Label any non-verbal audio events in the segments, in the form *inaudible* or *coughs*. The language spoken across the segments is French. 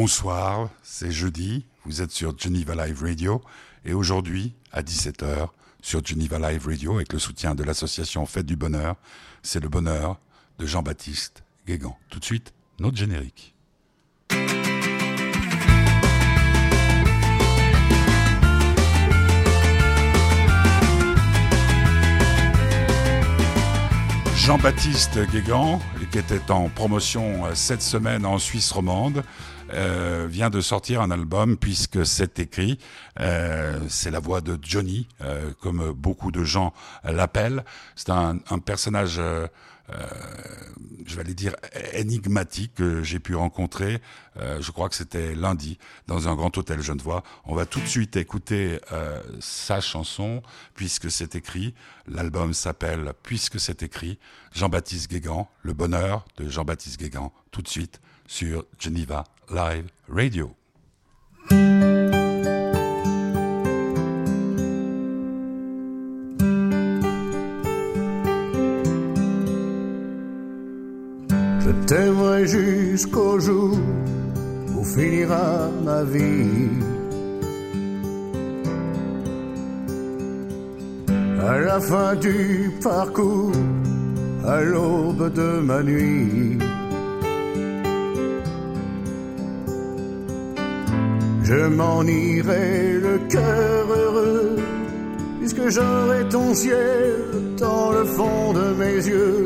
Bonsoir, c'est jeudi, vous êtes sur Geneva Live Radio et aujourd'hui à 17h sur Geneva Live Radio avec le soutien de l'association Fête du Bonheur, c'est le bonheur de Jean-Baptiste Guégan. Tout de suite, notre générique. Jean-Baptiste Guégan, qui était en promotion euh, cette semaine en Suisse romande, euh, vient de sortir un album puisque c'est écrit. Euh, c'est la voix de Johnny, comme beaucoup de gens l'appellent. C'est un, un, personnage euh, je vais aller dire énigmatique que j'ai pu rencontrer. Euh, je crois que c'était lundi dans un grand hôtel Genevois. On va tout de suite écouter euh, sa chanson puisque c'est écrit. L'album s'appelle Puisque c'est écrit. Jean-Baptiste Guégan, le bonheur de Jean-Baptiste Guégan, tout de suite sur Geneva Live Radio. Jusqu'au jour où finira ma vie. À la fin du parcours, à l'aube de ma nuit. Je m'en irai le cœur heureux, puisque j'aurai ton ciel dans le fond de mes yeux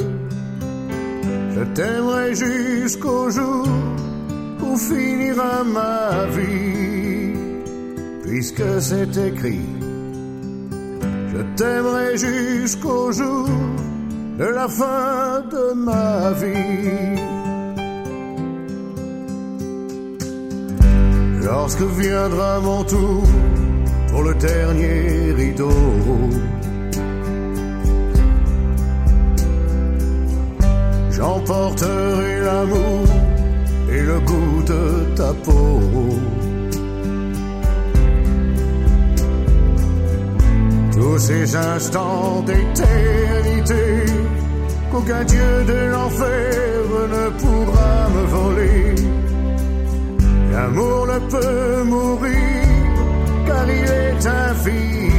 t'aimerai jusqu'au jour où finira ma vie, puisque c'est écrit. Je t'aimerai jusqu'au jour de la fin de ma vie. Lorsque viendra mon tour pour le dernier rideau, J'emporterai l'amour et le goût de ta peau. Tous ces instants d'éternité qu'aucun dieu de l'enfer ne pourra me voler. L'amour ne peut mourir car il est infini,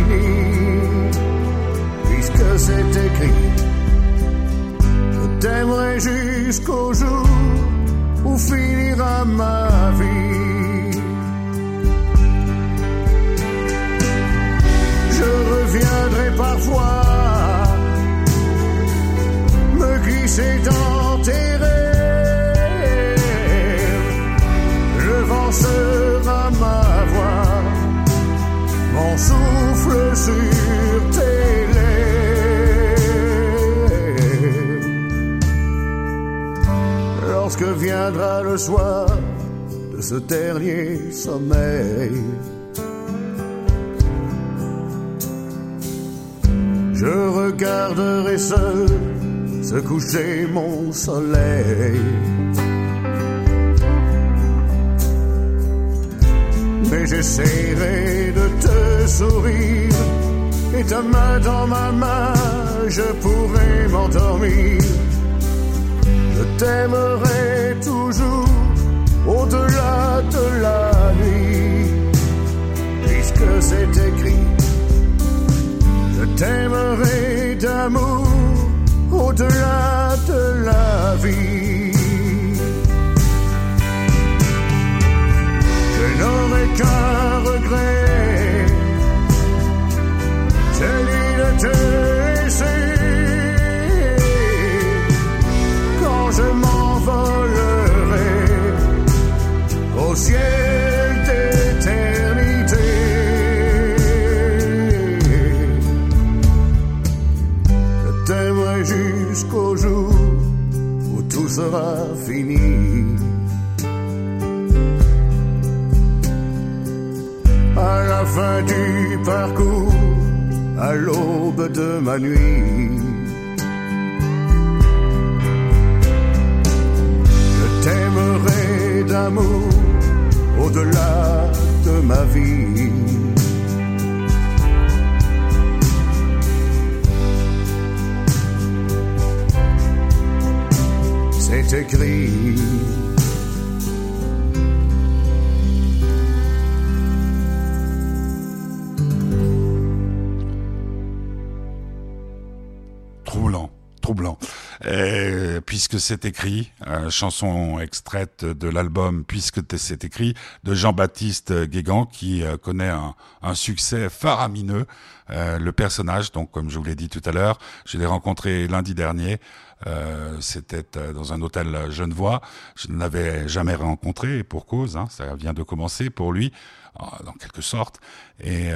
puisque c'est écrit t'aimerai jusqu'au jour où finira ma vie. Je reviendrai parfois me glisser dans tes rêves. Le vent sera ma voix, mon souffle sur viendra le soir de ce dernier sommeil. Je regarderai seul se coucher mon soleil. Mais j'essaierai de te sourire et ta main dans ma main, je pourrai m'endormir je t'aimerai toujours au-delà de la nuit, puisque c'est écrit. Je t'aimerai d'amour au-delà de la vie. Je n'aurai qu'un regret, celui de te au fin du parcours, à l'aube de ma nuit. Je t'aimerai d'amour au-delà de ma vie. C'est écrit. Puisque c'est écrit, euh, chanson extraite de l'album Puisque c'est écrit de Jean-Baptiste Guégan qui euh, connaît un, succès faramineux. Euh, le personnage, donc comme je vous l'ai dit tout à l'heure, je l'ai rencontré lundi dernier. C'était dans un hôtel Genevois. Je ne l'avais jamais rencontré pour cause. Hein, ça vient de commencer pour lui, dans quelque sorte. Et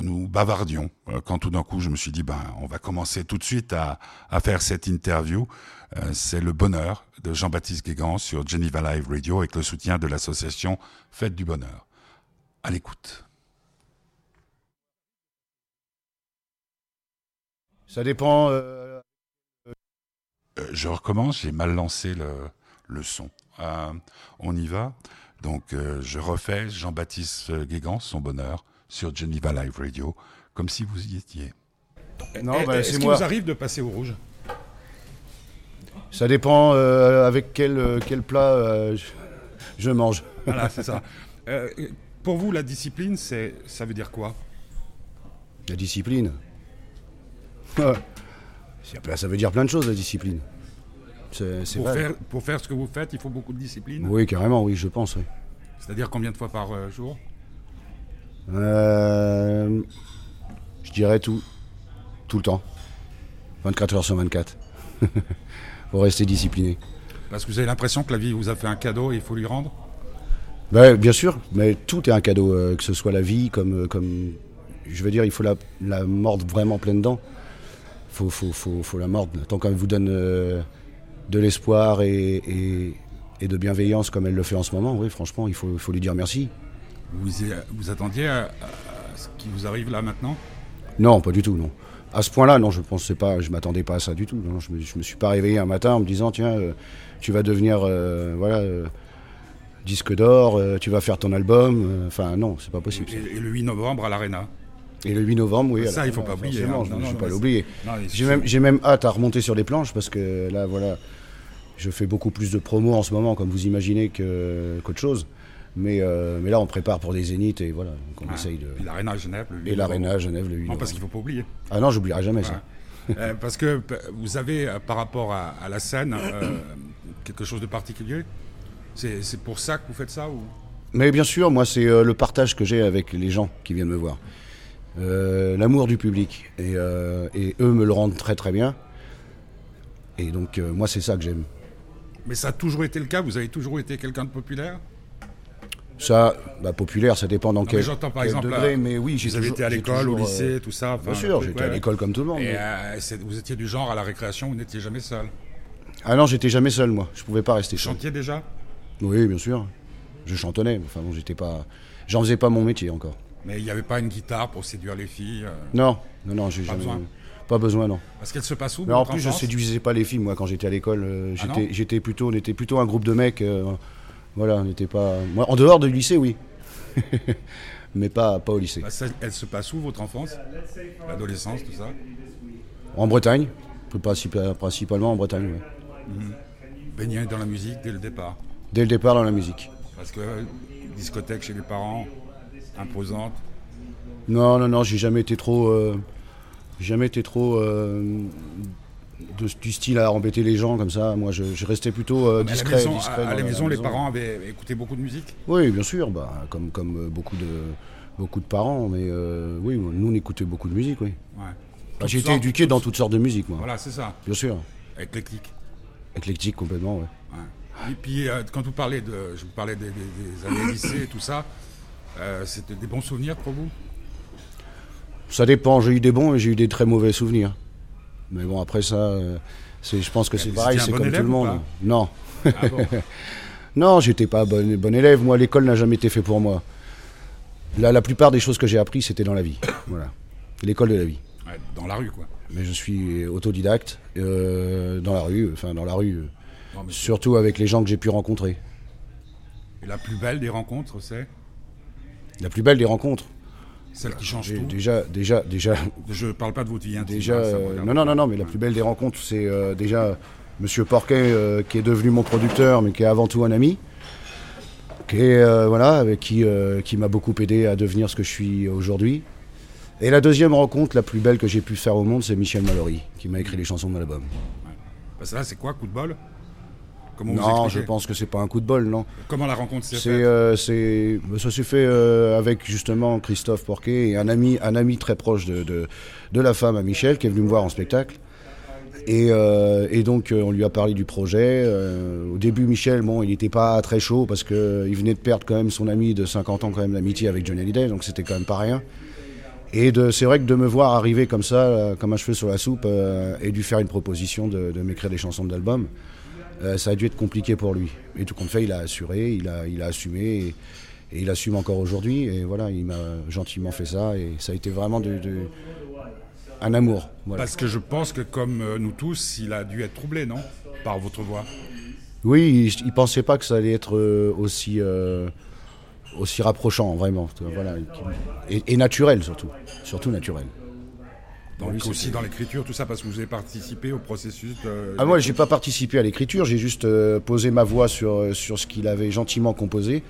nous bavardions. Quand tout d'un coup, je me suis dit, ben, on va commencer tout de suite à faire cette interview. Euh, c'est le bonheur de Jean-Baptiste Guégan sur Geneva Live Radio avec le soutien de l'association Fête du Bonheur. À l'écoute. Ça dépend. je recommence, j'ai mal lancé le, le son. on y va. Donc je refais Jean-Baptiste Guégan, son bonheur sur Geneva Live Radio, comme si vous y étiez. Non, eh, bah, Est-ce qu'il vous arrive de passer au rouge? Ça dépend euh, avec quel, euh, quel plat euh, je, mange. Voilà, c'est ça. *laughs* pour vous, la discipline, c'est, ça veut dire quoi? La discipline Ça veut dire plein de choses, la discipline. pour, faire, pour faire ce que vous faites, il faut beaucoup de discipline? Oui, carrément, oui, je pense. Oui. C'est-à-dire combien de fois par jour? Je dirais tout. Tout le temps. 24 heures sur 24. *laughs* Pour rester discipliné. Parce que vous avez l'impression que la vie vous a fait un cadeau et il faut lui rendre ben, Bien sûr, mais tout est un cadeau, euh, que ce soit la vie, comme, euh, comme. Je veux dire, il faut la, la mordre vraiment pleine dents. Il faut, faut, faut, faut, la mordre. Tant qu'elle vous donne de l'espoir et, et, et, de bienveillance comme elle le fait en ce moment, oui, franchement, il faut, faut lui dire merci. Vous, vous attendiez à, ce qui vous arrive là maintenant? Non, pas du tout, non. À ce point-là, non, je pensais pas, je m'attendais pas à ça du tout. je, me, me suis pas réveillé un matin en me disant tiens, euh, tu vas devenir euh, voilà euh, disque d'or, tu vas faire ton album. Enfin non, c'est pas possible. Et, le 8 novembre à l'Arena. Et le 8 novembre, oui. Ça, il faut pas oublier. Hein. je ne vais pas l'oublier. J'ai même, même, hâte à remonter sur les planches parce que là, voilà, je fais beaucoup plus de promos en ce moment, comme vous imaginez, qu'autre chose. Mais, euh, mais là, on prépare pour des zéniths et voilà. Donc on ah, essaye de. Et l'Arena Genève, le Et l'Arena Genève, le 8 Non, parce qu'il ne faut pas oublier. Ah non, j'oublierai jamais ça. Euh, parce que vous avez, euh, par rapport à, la scène, *coughs* quelque chose de particulier? C'est pour ça que vous faites ça ou... Mais bien sûr, moi, c'est le partage que j'ai avec les gens qui viennent me voir. L'amour du public. Et, et, eux me le rendent très très bien. Et donc, moi, c'est ça que j'aime. Mais ça a toujours été le cas? Vous avez toujours été quelqu'un de populaire? Ça, bah, populaire, ça dépend dans quel, j'entends par exemple, degré, mais oui, j'ai toujours été à l'école, au lycée, euh, tout ça. Bien sûr, j'étais à l'école comme tout le monde. Et euh, vous étiez du genre à la récréation, vous n'étiez jamais seul. Ah non, j'étais jamais seul, moi. Je pouvais pas rester seul. Chantiez déjà? Oui, bien sûr. Je chantonnais. Enfin bon, j'étais pas. J'en faisais pas mon métier encore. Mais il n'y avait pas une guitare pour séduire les filles euh? Non, non, non, j'ai jamais. Besoin? Pas besoin, non. Parce qu'elle se passe où Mais en plus, je séduisais pas les filles, moi, quand j'étais à l'école. Ah j'étais, plutôt, on était plutôt un groupe de mecs. Voilà, on n'était pas. Moi, en dehors du lycée, oui. *laughs* mais pas, pas au lycée. Bah, elle se passe où votre enfance? L'adolescence, tout ça? En Bretagne, principalement en Bretagne. Ouais. dans la musique dès le départ? Dès le départ dans la musique. Parce que discothèque chez les parents, imposante? Non, non, non, j'ai jamais été trop. Euh, jamais été trop euh, du style à embêter les gens comme ça. Moi, je, restais plutôt euh, discret. À la maison, les parents avaient écouté beaucoup de musique? Oui, bien sûr, bah, comme, comme euh, beaucoup, de, beaucoup de parents. Mais euh, oui, nous, on écoutait beaucoup de musique, oui. Bah, j'ai été éduqué dans toutes sortes de musique, moi. Voilà, c'est ça. Bien sûr. Éclectique. Éclectique, complètement, oui. Et puis, quand vous parlez de, je vous parlais des, années lycée et tout ça, c'était des bons souvenirs pour vous? Ça dépend. J'ai eu des bons et j'ai eu des très mauvais souvenirs. Mais bon, après ça, euh, c'est, je pense que c'est pareil, c'est comme tout le monde. Non. Ah *laughs* non, j'étais pas bon, bon élève. Moi, l'école n'a jamais été fait pour moi. La, la plupart des choses que j'ai appris, c'était dans la vie. *coughs* Voilà. L'école de la vie. dans la rue, quoi. Mais je suis autodidacte, euh, dans la rue, enfin dans la rue, euh, surtout avec les gens que j'ai pu rencontrer. Et la plus belle des rencontres, c'est? La plus belle des rencontres celle qui change tout. Déjà, déjà, déjà. Je parle pas de votre vie intime. Déjà, euh, non, non, non, non, mais la plus belle des rencontres, c'est euh, déjà Monsieur Porquet, euh, qui est devenu mon producteur, mais qui est avant tout un ami, qui est, voilà, avec qui, qui m'a beaucoup aidé à devenir ce que je suis aujourd'hui. Et la deuxième rencontre, la plus belle que j'ai pu faire au monde, c'est Michel Mallory, qui m'a écrit les chansons de. Parce que là, c'est quoi, coup de bol? Non, je pense que c'est pas un coup de bol, non. Comment la rencontre s'est faite euh, Ça s'est fait euh, avec justement Christophe Porquet et un ami, un ami très proche de, de, la femme à Michel qui est venu me voir en spectacle. Et, euh, et donc on lui a parlé du projet. au début, Michel, bon, il n'était pas très chaud parce qu'il venait de perdre quand même son ami de 50 ans quand même d'amitié avec Johnny Hallyday, donc c'était quand même pas rien. Et c'est vrai que de me voir arriver comme ça, comme un cheveu sur la soupe, et lui faire une proposition de, de m'écrire des chansons de l'album, euh, ça a dû être compliqué pour lui. Et tout compte fait, il a assuré, il a, il a assumé. Et, il assume encore aujourd'hui. Et voilà, il m'a gentiment fait ça. Et ça a été vraiment de, un amour. Parce que je pense que, comme euh, nous tous, il a dû être troublé, non? Par votre voix. Oui, il, ne pensait pas que ça allait être euh, aussi, aussi rapprochant, vraiment. Voilà. et naturel, surtout. Surtout naturel. Donc aussi dans l'écriture, tout ça, parce que vous avez participé au processus de... Ah moi, j'ai pas participé à l'écriture, j'ai juste euh, posé ma voix sur, euh, sur ce qu'il avait gentiment composé.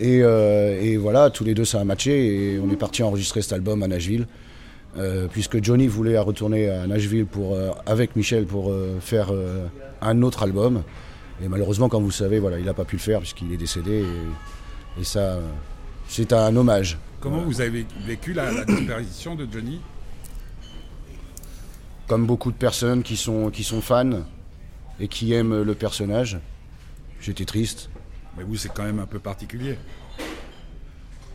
Et, euh, et, voilà, tous les deux, ça a matché et on est parti enregistrer cet album à Nashville. puisque Johnny voulait retourner à Nashville pour, avec Michel pour faire un autre album. Et malheureusement, comme vous le savez, voilà, il n'a pas pu le faire puisqu'il est décédé. Et, ça, c'est un hommage. Comment vous avez vécu la, la disparition de Johnny? Comme beaucoup de personnes qui sont, qui sont fans et qui aiment le personnage. J'étais triste. Mais vous, c'est quand même un peu particulier.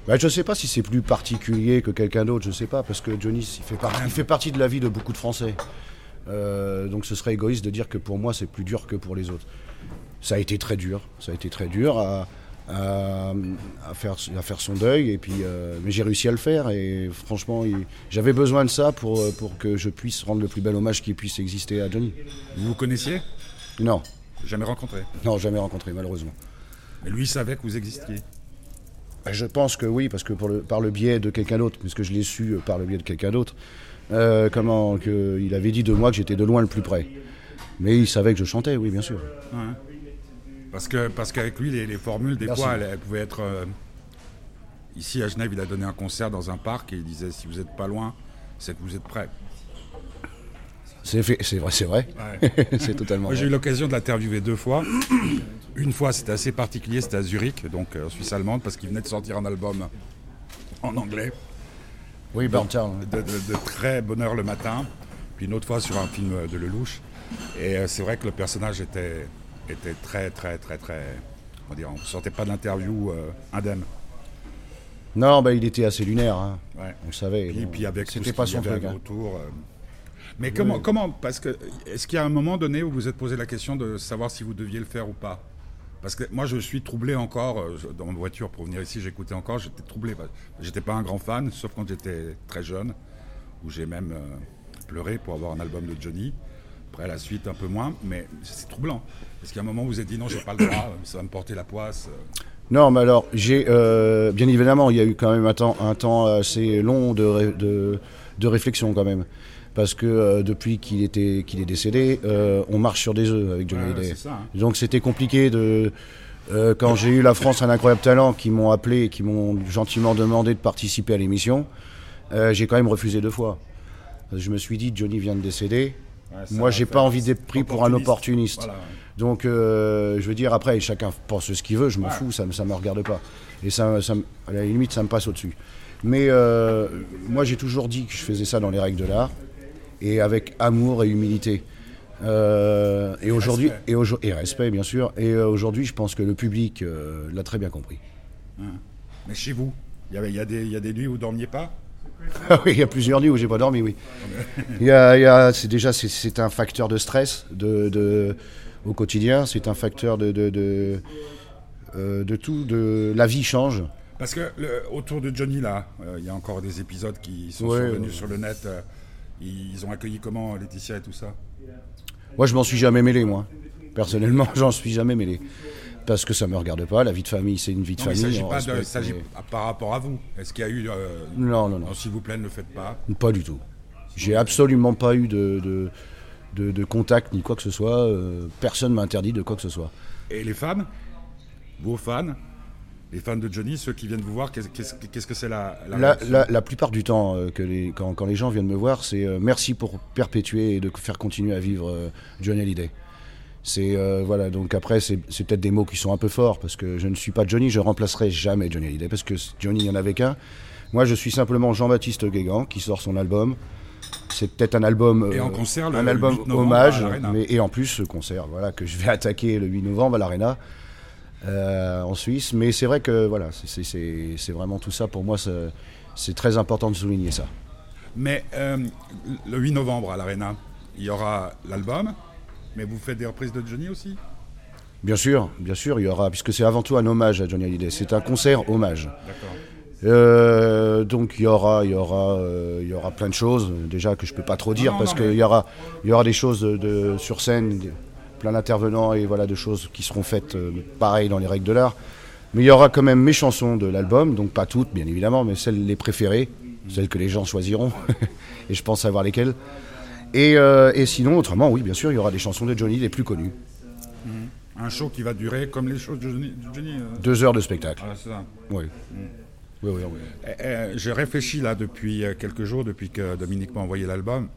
Bah, je ne sais pas si c'est plus particulier que quelqu'un d'autre, je ne sais pas, parce que Johnny il fait, partie, il fait partie de la vie de beaucoup de Français. Euh, donc ce serait égoïste de dire que pour moi c'est plus dur que pour les autres. Ça a été très dur, ça a été très dur à, à, faire, à faire son deuil. Et puis, euh, mais j'ai réussi à le faire. Et franchement, j'avais besoin de ça pour, euh, pour que je puisse rendre le plus bel hommage qui puisse exister à Johnny. Vous vous connaissiez? Non. Jamais rencontré? Non, jamais rencontré, malheureusement. Mais lui savait que vous existiez? Bah, Je pense que oui, parce que pour le, par le biais de quelqu'un d'autre, puisque je l'ai su euh, par le biais de quelqu'un d'autre, comment que, il avait dit de moi que j'étais de loin le plus près. Mais il savait que je chantais, oui, bien sûr. Parce que parce qu'avec lui, les, formules, des fois, elles, pouvaient être. Euh, ici à Genève, il a donné un concert dans un parc et il disait si vous n'êtes pas loin, c'est que vous êtes prêt. C'est vrai, c'est vrai. *laughs* c'est totalement. J'ai eu l'occasion de l'interviewer deux fois. Une fois, c'était assez particulier, c'était à Zurich, donc euh, en Suisse allemande, parce qu'il venait de sortir un album en anglais. Oui, de, de, très bonne heure le matin. Puis une autre fois sur un film de Lelouch. Et euh, c'est vrai que le personnage était était très, très, très, très. On ne sortait pas de l'interview euh, indemne. Non, bah, il était assez lunaire. Hein. On le savait. Et puis, avec c'était pas son truc. Hein. Autour, euh. Mais comment, comment Parce que est-ce qu'il y a un moment donné où vous vous êtes posé la question de savoir si vous deviez le faire ou pas? Parce que moi, je suis troublé encore euh, dans ma voiture pour venir ici. J'écoutais encore. J'étais troublé. J'étais pas un grand fan, sauf quand j'étais très jeune, où j'ai même pleuré pour avoir un album de Johnny. Après la suite, un peu moins, mais c'est troublant. Est-ce qu'à un moment, vous vous êtes dit non, j'ai pas le droit, ça va me porter la poisse euh Non, mais alors, j'ai. Euh, bien évidemment, il y a eu quand même un temps, un temps assez long de, de, de réflexion, quand même. Parce que euh, depuis qu'il était qu'il est décédé, on marche sur des œufs avec Johnny Hallyday. Hein. Donc c'était compliqué de. quand j'ai eu la France un incroyable talent, qui m'ont appelé, qui m'ont gentiment demandé de participer à l'émission, j'ai quand même refusé deux fois. Je me suis dit, Johnny vient de décéder. Moi, j'ai pas envie d'être pris pour un opportuniste. Donc, euh, je veux dire, après, chacun pense ce qu'il veut, je m'en fous, ça ne me regarde pas. Et ça, ça, à la limite, ça me passe au-dessus. Mais euh, moi, j'ai toujours dit que je faisais ça dans les règles de l'art, et avec amour et humilité. Euh, et aujourd'hui, et, et, respect, bien sûr. Et aujourd'hui, je pense que le public l'a très bien compris. Ah. Mais chez vous, il y, y, a des nuits où vous ne dormiez pas? Oui, il y a plusieurs nuits où j'ai pas dormi, oui. Il y a, c'est déjà c'est, un facteur de stress de, au quotidien, c'est un facteur de de, euh, de, tout, de la vie change. Parce que autour de Johnny là, euh, il y a encore des épisodes qui sont survenus sur le net. Euh, ils ont accueilli comment Laetitia et tout ça? Moi, je m'en suis jamais mêlé, moi. Personnellement, *laughs* j'en suis jamais mêlé parce que ça me regarde pas. La vie de famille, c'est une vie de famille. Il ne s'agit pas par rapport à vous. Est-ce qu'il y a eu euh, Non, non, non. S'il vous plaît, ne le faites pas. Pas du tout. J'ai absolument pas eu de, de, contact ni quoi que ce soit. Euh, personne m'a interdit de quoi que ce soit. Et les fans Vos fans? Les fans de Johnny, ceux qui viennent vous voir, qu'est-ce que c'est la la, la, plupart du temps, euh, que les, quand, quand, les gens viennent me voir, c'est euh, merci pour perpétuer et de faire continuer à vivre euh, Johnny Hallyday. C'est voilà donc après c'est peut-être des mots qui sont un peu forts parce que je ne suis pas Johnny, je remplacerai jamais Johnny Hallyday parce que Johnny il y en avait qu'un. Moi je suis simplement Jean-Baptiste Guégan qui sort son album. C'est peut-être un album et en concert, un album hommage, mais et en plus ce concert voilà que je vais *laughs* attaquer le 8 novembre à l'Arena. Euh, en Suisse. Mais c'est vrai que voilà, c'est vraiment tout ça. Pour moi, c'est très important de souligner ça. Mais euh, le 8 novembre à l'Arena, il y aura l'album, mais vous faites des reprises de Johnny aussi Bien sûr, bien sûr, il y aura, puisque c'est avant tout un hommage à Johnny Hallyday. C'est un concert hommage. Euh, donc il y aura, il y aura, il y aura plein de choses déjà que je peux pas trop dire parce qu'il y aura, il y aura des choses de sur scène, plein d'intervenants et voilà de choses qui seront faites euh, pareil dans les règles de l'art. Mais il y aura quand même mes chansons de l'album, donc pas toutes bien évidemment, mais celles les préférées, celles que les gens choisiront, *laughs* et je pense savoir lesquelles. Et, euh, et, sinon, autrement, oui, bien sûr, il y aura des chansons de Johnny les plus connues. Mmh. Un show qui va durer comme les shows de Johnny, euh. Deux heures de spectacle. Ah, c'est ça. Oui. Mmh. Oui, oui, oui. Eh, eh, j'ai réfléchi là depuis quelques jours, depuis que Dominique m'a envoyé l'album.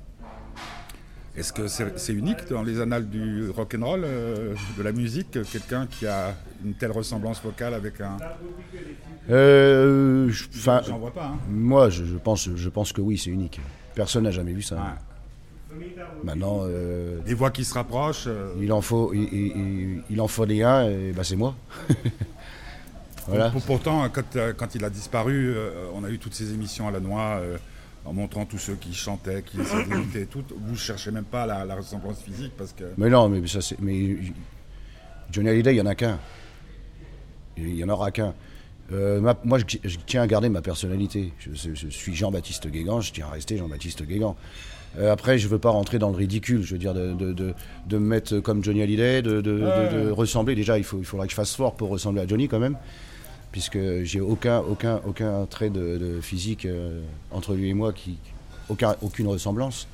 Est-ce que c'est unique dans les annales du rock and roll, euh, de la musique, quelqu'un qui a une telle ressemblance vocale avec un euh, J'en vois pas. Hein. Moi, je, pense, je pense que oui, c'est unique. Personne n'a jamais vu ça. Maintenant, euh, des voix qui se rapprochent. Il en faut, il, il, en faut des uns, et ben c'est moi. *laughs* voilà. Pourtant, quand, quand, il a disparu, on a eu toutes ces émissions à la noix en montrant tous ceux qui chantaient, qui essayaient d'imiter tout. Vous ne cherchez même pas la, ressemblance physique parce que. Mais non, mais ça c'est. Mais Johnny Hallyday, il n'y en a qu'un. Il n'y en aura qu'un. Euh, moi, je, tiens à garder ma personnalité. Je, suis Jean-Baptiste Guégan, je tiens à rester Jean-Baptiste Guégan. Euh, après, je ne veux pas rentrer dans le ridicule, je veux dire, de, de, de, me mettre comme Johnny Hallyday, de, ressembler. Déjà, il, faut, il faudra que je fasse fort pour ressembler à Johnny quand même puisque j'ai aucun, aucun, aucun trait de, physique euh, entre lui et moi, qui, aucun, aucune ressemblance.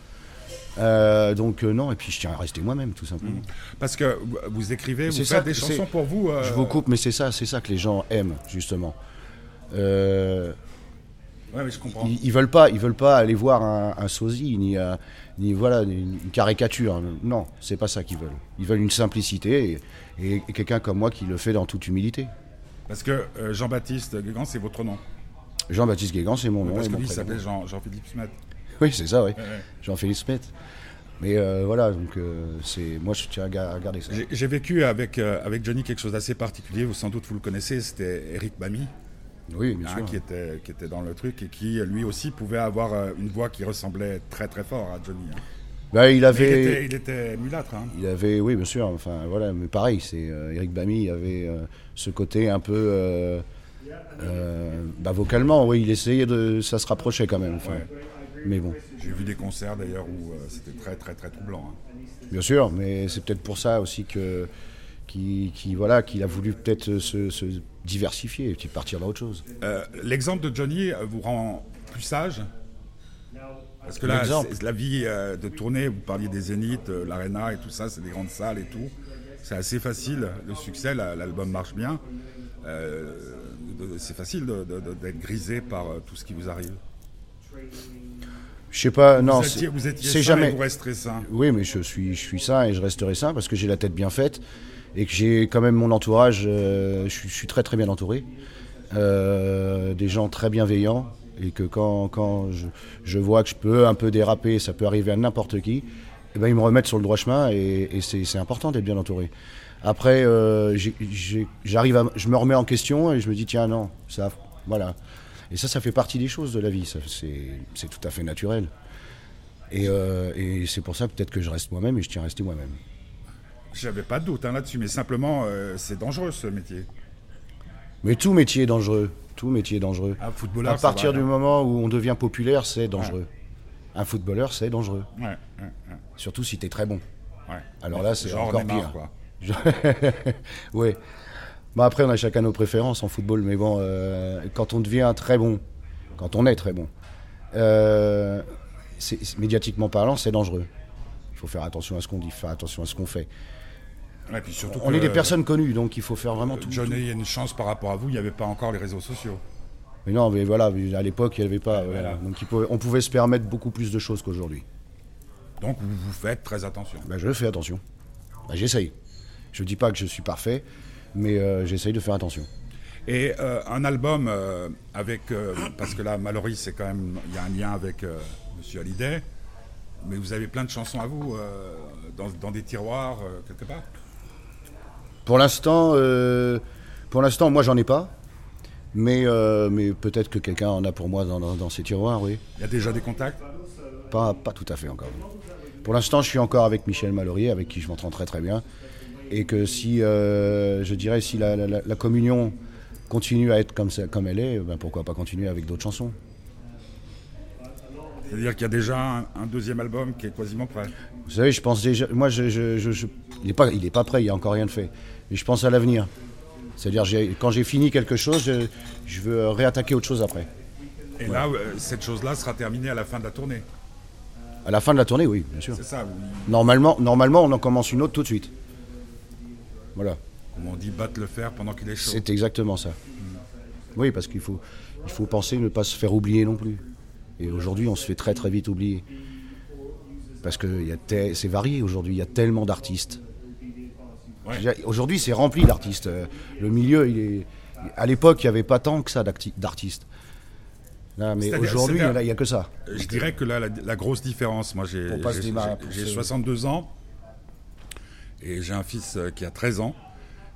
Euh, donc euh, non, et puis je tiens à rester moi-même, tout simplement. Mmh. Parce que vous écrivez, vous faites des chansons pour vous. Je vous coupe, mais c'est ça, c'est ça que les gens aiment justement. Ouais, mais je comprends. Ils, veulent pas, ils veulent pas aller voir un, sosie ni, ni voilà une, caricature. Non, c'est pas ça qu'ils veulent. Ils veulent une simplicité et, et quelqu'un comme moi qui le fait dans toute humilité. Parce que euh, Jean-Baptiste Guégan, c'est votre nom. Jean-Baptiste Guégan, c'est mon nom. Parce que lui, il s'appelle Jean, philippe Smet. *laughs* Oui, c'est ça, oui. Jean-Philippe Smet. Mais euh, voilà, donc euh, c'est moi je tiens à garder ça. J'ai vécu avec, avec Johnny quelque chose d'assez particulier, vous, sans doute vous le connaissez, c'était Eric Bamy. Oui, bien hein, sûr. Qui était, qui était dans le truc et qui lui aussi pouvait avoir une voix qui ressemblait très très fort à Johnny. Hein. Bah, il avait. il, était, mulâtre. Hein. Il avait, oui, bien sûr. Enfin, voilà, mais pareil, c'est Eric Bamy il avait ce côté un peu. Euh, euh, bah, vocalement, oui, il essayait de. Ça se rapprochait quand même. Mais bon. J'ai vu des concerts d'ailleurs où euh, c'était très, très, très troublant. Hein. Bien sûr, mais c'est peut-être pour ça aussi que. Qui, voilà, qu'il a voulu peut-être se, diversifier et partir dans autre chose. L'exemple de Johnny vous rend plus sage? Parce que là, la vie de tournée, vous parliez des Zéniths, l'Arena et tout ça, c'est des grandes salles et tout c'est assez facile. Le succès, l'album marche bien. Euh, c'est facile d'être grisé par euh, tout ce qui vous arrive. Je sais pas, non. Étiez, jamais. vous resterez sain. Oui, mais je suis, je suis sain et je resterai sain parce que j'ai la tête bien faite et que j'ai quand même mon entourage. Euh, je, suis très très bien entouré, des gens très bienveillants et que quand, quand je, vois que je peux un peu déraper, ça peut arriver à n'importe qui. Eh ben, ils me remettent sur le droit chemin et, c'est important d'être bien entouré. Après, euh, j'arrive je me remets en question et je me dis tiens non, ça, voilà. Et ça, ça fait partie des choses de la vie. C'est tout à fait naturel. Euh, et, c'est pour ça peut-être que je reste moi-même et je tiens à rester moi-même. J'avais pas de doute hein, là-dessus, mais simplement, euh, c'est dangereux ce métier. Mais tout métier est dangereux. Tout métier est dangereux. Un footballeur, à partir du moment où on devient populaire, c'est dangereux. Un footballeur, c'est dangereux. Ouais, Surtout si tu es très bon. Ouais. Alors là, c'est encore pire. *laughs* Oui. Bon, après, on a chacun nos préférences en football, mais bon, euh, quand on devient très bon, quand on est très bon, euh, médiatiquement parlant, c'est dangereux. Il faut faire attention à ce qu'on dit, faire attention à ce qu'on fait. On est des personnes connues, donc il faut faire vraiment tout. Johnny, il y a une chance par rapport à vous, il n'y avait pas encore les réseaux sociaux. Mais non, mais voilà, à l'époque, il n'y avait pas. Donc on pouvait se permettre beaucoup plus de choses qu'aujourd'hui. Donc vous, vous faites très attention. Ben, je fais attention. Ben, j'essaye. Je ne dis pas que je suis parfait, mais euh, j'essaye de faire attention. Et euh, un album euh, avec. parce que là, Mallory, c'est quand même. Il y a un lien avec Monsieur Hallyday. Mais vous avez plein de chansons à vous dans, dans, des tiroirs, quelque part? Pour l'instant, pour l'instant, moi, j'en ai pas. Mais, mais peut-être que quelqu'un en a pour moi dans, dans, ces tiroirs, oui. Il y a déjà des contacts? Pas, pas tout à fait encore. Pour l'instant, je suis encore avec Michel Mallory, avec qui je m'entends très très bien. Et que si, euh, je dirais, si la, communion continue à être comme, ça, comme elle est, ben pourquoi pas continuer avec d'autres chansons? C'est-à-dire qu'il y a déjà un, deuxième album qui est quasiment prêt? Vous savez, je pense déjà. Moi, je, il n'est pas, pas prêt, il n'y a encore rien de fait. Mais je pense à l'avenir. C'est-à-dire, quand j'ai fini quelque chose, je, je, veux réattaquer autre chose après. Et là, euh, cette chose-là sera terminée à la fin de la tournée à la fin de la tournée, oui, bien sûr. Normalement, normalement, on en commence une autre tout de suite. Voilà. Comme on dit, battre le fer pendant qu'il est chaud. C'est exactement ça. Oui, parce qu'il faut, il faut penser ne pas se faire oublier non plus. Et aujourd'hui, on se fait très très vite oublier. Parce que c'est varié aujourd'hui, il y a tellement d'artistes. Aujourd'hui, c'est rempli d'artistes. Le milieu, il est. À l'époque, il n'y avait pas tant que ça d'artistes mais aujourd'hui, il n'y a, que ça. Je dirais que là, la, grosse différence, moi j'ai 62 ans et j'ai un fils euh, qui a 13 ans.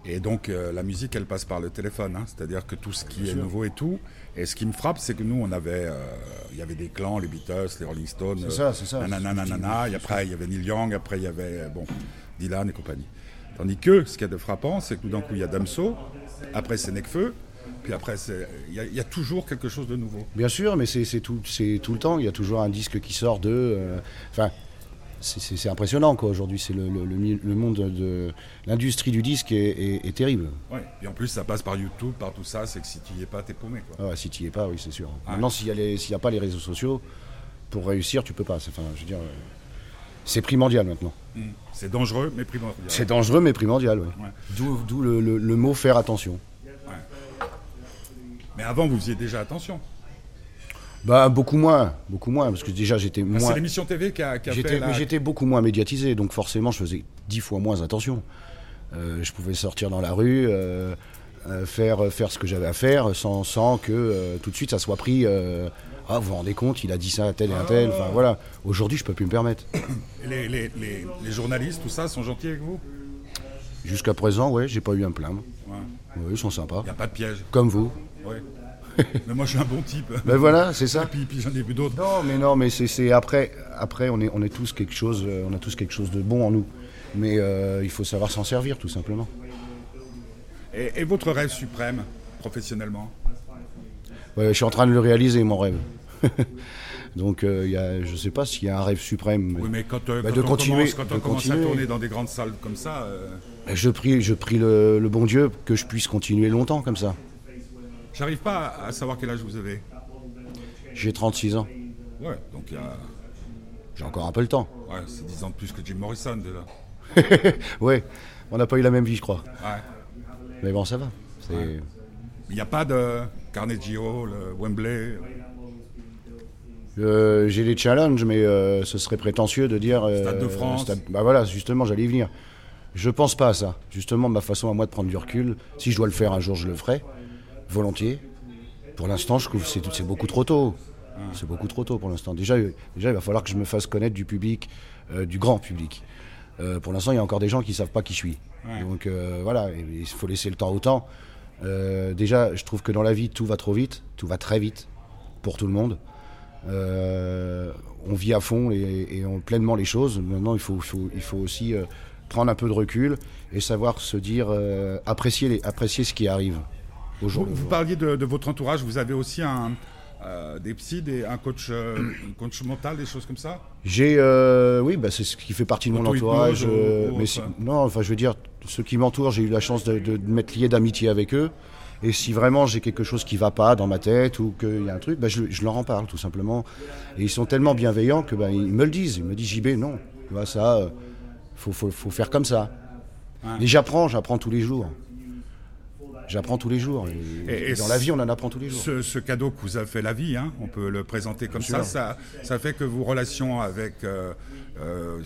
Et donc euh, la musique, elle passe par le téléphone, hein. c'est-à-dire que tout ce qui est nouveau et tout. Et ce qui me frappe, c'est que nous, on avait, euh, il y avait des clans, les Beatles, les Rolling Stones, c'est ça, c'est ça. Nanana, et après il y avait Neil Young, après il y avait bon Dylan et compagnie. Tandis que ce qui est de frappant, c'est que tout d'un coup il y a Damso, après c'est Necfeu, puis après, il y, a toujours quelque chose de nouveau. Bien sûr, mais c'est tout, tout le temps. Il y a toujours un disque qui sort de. Euh, enfin, c'est impressionnant quoi. Aujourd'hui, c'est le, le, monde de l'industrie du disque est, terrible. Ouais. Et en plus, ça passe par YouTube, par tout ça. C'est que si tu n'y es pas, t'es paumé. Quoi. Ah si tu n'y es pas, oui, c'est sûr. Maintenant, s'il n'y a, pas les réseaux sociaux, pour réussir, tu peux pas. Enfin, je veux dire, euh, c'est primordial maintenant. Mmh. C'est dangereux, mais primordial. C'est dangereux, mais primordial. Ouais. D'où le mot faire attention. Mais avant, vous faisiez déjà attention. Bah beaucoup moins, beaucoup moins, parce que déjà j'étais moins. c'est l'émission TV qui a, qui fait. Mais j'étais beaucoup moins médiatisé, donc forcément je faisais dix fois moins attention. Euh, je pouvais sortir dans la rue, euh, euh, faire faire ce que j'avais à faire, sans, sans que tout de suite ça soit pris. Ah vous vous rendez compte, il a dit ça à tel et à tel. Enfin voilà. Aujourd'hui je peux plus me permettre. *coughs* Les, les, les, journalistes, tout ça, sont gentils avec vous? Jusqu'à présent, ouais, j'ai pas eu un plein. Ouais. Oui, ils sont sympas. Il n'y a pas de piège. Comme vous. Oui. *laughs* mais moi, je suis un bon type. Ben voilà, c'est ça. Et *laughs* puis, puis j'en ai vu d'autres. Non, mais non, mais c'est après, après, on est, on est tous quelque chose, euh, on a tous quelque chose de bon en nous. Mais euh, il faut savoir s'en servir, tout simplement. Et, votre rêve suprême, professionnellement? Ouais, Je suis en train de le réaliser, mon rêve. *laughs* Donc, euh, y a, je ne sais pas s'il y a un rêve suprême. Oui, mais quand, bah, de on, continuer, commence, quand on commence à tourner dans des grandes salles comme ça. Je prie, je prie le, bon Dieu que je puisse continuer longtemps comme ça. J'arrive pas à savoir quel âge vous avez. J'ai 36 ans. Ouais, donc il y a. J'ai encore un peu le temps. Ouais, c'est 10 ans de plus que Jim Morrison déjà. *laughs* ouais, on n'a pas eu la même vie, je crois. Ouais. Mais bon, ça va. Il n'y a pas de Carnegie Hall, Wembley euh, J'ai des challenges, mais euh, ce serait prétentieux de dire. Euh, Stade de France. Bah voilà, justement, j'allais y venir. Je pense pas à ça. Justement, ma façon à moi de prendre du recul, si je dois le faire un jour, je le ferai, volontiers. Pour l'instant, je trouve que c'est beaucoup trop tôt. C'est beaucoup trop tôt pour l'instant. Déjà, déjà, il va falloir que je me fasse connaître du public, euh, du grand public. Euh, pour l'instant, il y a encore des gens qui ne savent pas qui je suis. Donc euh, voilà, il faut laisser le temps au temps. Déjà, je trouve que dans la vie, tout va trop vite, tout va très vite pour tout le monde. on vit à fond et, on pleinement les choses. Maintenant, il faut, il faut aussi prendre un peu de recul et savoir se dire, euh, apprécier, les, apprécier ce qui arrive aujourd'hui. Vous, parliez de, votre entourage, vous avez aussi un, euh, des psys, des, un coach, euh, coach mental, des choses comme ça J'ai, oui, bah, c'est ce qui fait partie de mon entourage. mais non, enfin, je veux dire, ceux qui m'entourent, j'ai eu la chance de, de, m'être lié d'amitié avec eux. Et si vraiment j'ai quelque chose qui va pas dans ma tête ou qu'il y a un truc, bah, je, leur en parle tout simplement. Et ils sont tellement bienveillants que bah, ils me le disent. Ils me disent JB, non, tu vois ça faut, faut, faire comme ça. Et j'apprends, j'apprends tous les jours. J'apprends tous les jours. Et, dans la vie, on en apprend tous les jours. Ce, cadeau que vous a fait la vie, hein, on peut le présenter comme ça, ça, ça, fait que vos relations avec euh, euh,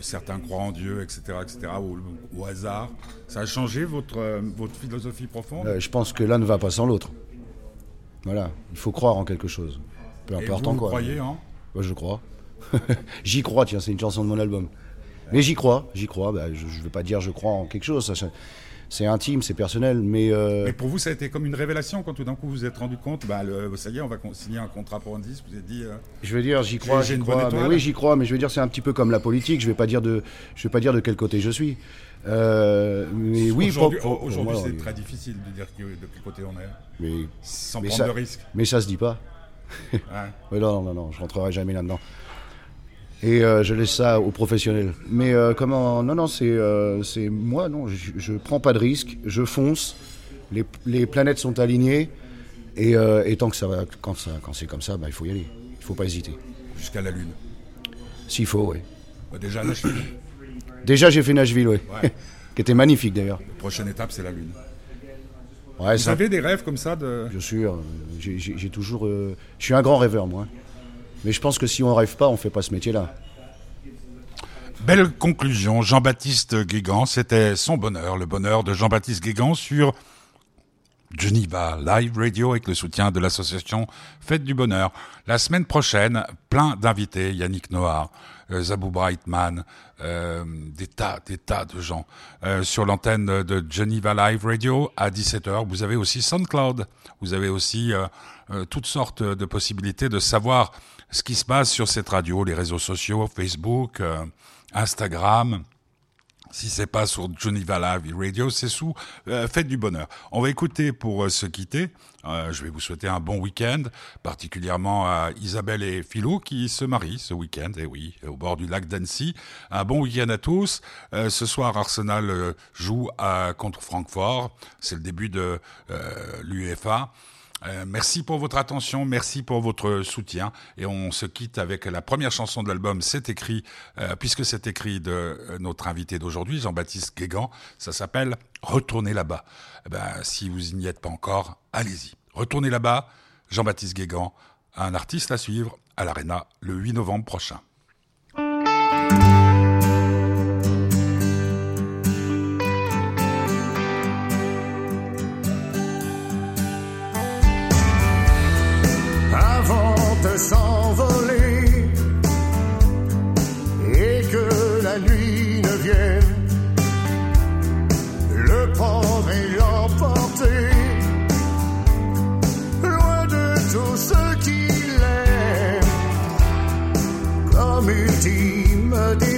certains croient en Dieu, etc., etc., ou au hasard, ça a changé votre, euh, votre philosophie profonde? Je pense que l'un ne va pas sans l'autre. Voilà, il faut croire en quelque chose. Peu importe en quoi. Vous croyez en? Je crois. *laughs* j'y crois, tiens, c'est une chanson de mon album. Mais j'y crois, j'y crois. Bah, je ne veux pas dire je crois en quelque chose. Ça, c'est intime, c'est personnel, mais... Euh... Mais pour vous, ça a été comme une révélation quand tout d'un coup vous vous êtes rendu compte, bah, le, ça y est, on va signer un contrat pour un disque, vous avez dit... Euh, je veux dire, j'y crois, j'y crois, mais oui, j'y crois, mais je veux dire, c'est un petit peu comme la politique, je vais pas dire de, je vais pas dire de quel côté je suis. Euh, mais oui, aujourd'hui, aujourd'hui c'est très difficile de dire de quel côté on est, mais, sans prendre de risques. Mais ça se dit pas. ouais. *laughs* non, non, non, je rentrerai jamais là-dedans. Et euh, je laisse ça aux professionnels. Mais euh, comment Non, non, c'est euh, c'est moi, non, je, ne prends pas de risque, je fonce. Les, les planètes sont alignées. Et, et, tant que ça va, quand, ça, quand c'est comme ça, bah, il faut y aller. Il faut pas hésiter. Jusqu'à la Lune S'il faut, oui. Bah, déjà, Nashville Déjà, j'ai fait Nashville, oui. *laughs* qui était magnifique d'ailleurs. La prochaine étape, c'est la Lune. Ouais, Vous avez des rêves comme ça de... Bien sûr. J'ai toujours. je suis un grand rêveur, moi. Mais je pense que si on rêve pas, on ne fait pas ce métier-là. Belle conclusion, Jean-Baptiste Guégan, c'était son bonheur, le bonheur de Jean-Baptiste Guégan sur Geneva Live Radio avec le soutien de l'association Fête du Bonheur. La semaine prochaine, plein d'invités, Yannick Noir, euh, Zabou Brightman, euh, des tas, des tas de gens euh, sur l'antenne de Geneva Live Radio à 17h. Vous avez aussi SoundCloud, vous avez aussi toutes sortes de possibilités de savoir ce qui se passe sur cette radio, les réseaux sociaux, Facebook, euh, Instagram. Si c'est pas sur Geneva Live Radio, c'est sous euh, Faites du Bonheur. On va écouter pour euh, se quitter. je vais vous souhaiter un bon week-end, particulièrement à Isabelle et Philou qui se marient ce week-end, et oui, au bord du lac d'Annecy. Un bon week-end à tous. ce soir, Arsenal joue contre Francfort. C'est le début de l'UEFA. Euh, merci pour votre attention, merci pour votre soutien. Et on se quitte avec la première chanson de l'album, c'est écrit, euh, puisque c'est écrit de euh, notre invité d'aujourd'hui, Jean-Baptiste Guégan. Ça s'appelle Retournez là-bas. Eh ben, si vous n'y êtes pas encore, allez-y. Retournez là-bas, Jean-Baptiste Guégan, un artiste à suivre à l'Arena le 8 novembre prochain.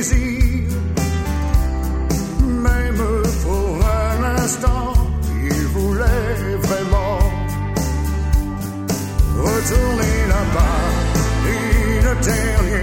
Désir même pour un instant il voulait vraiment retourner là-bas. Une dernière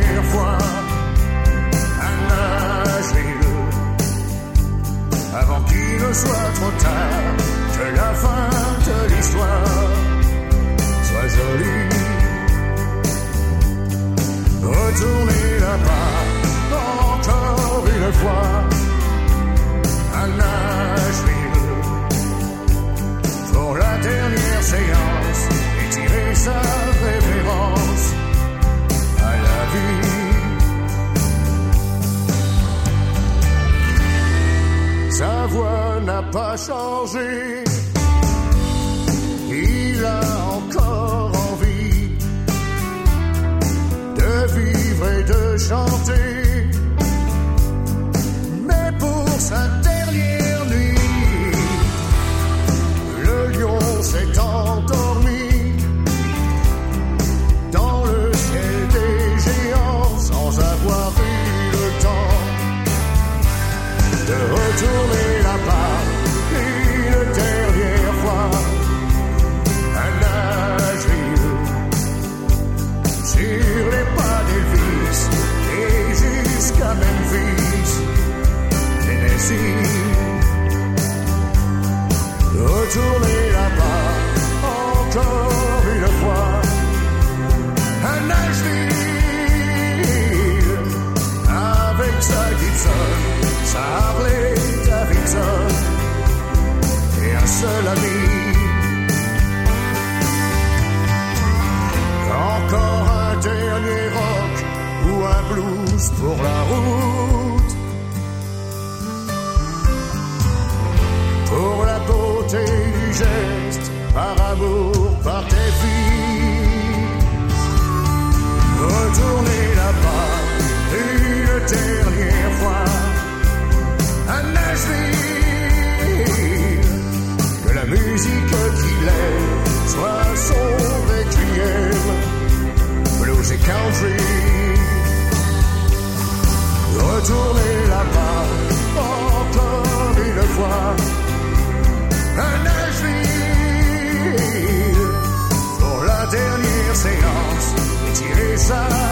retourner pour la route, pour la beauté du geste, par amour. sun.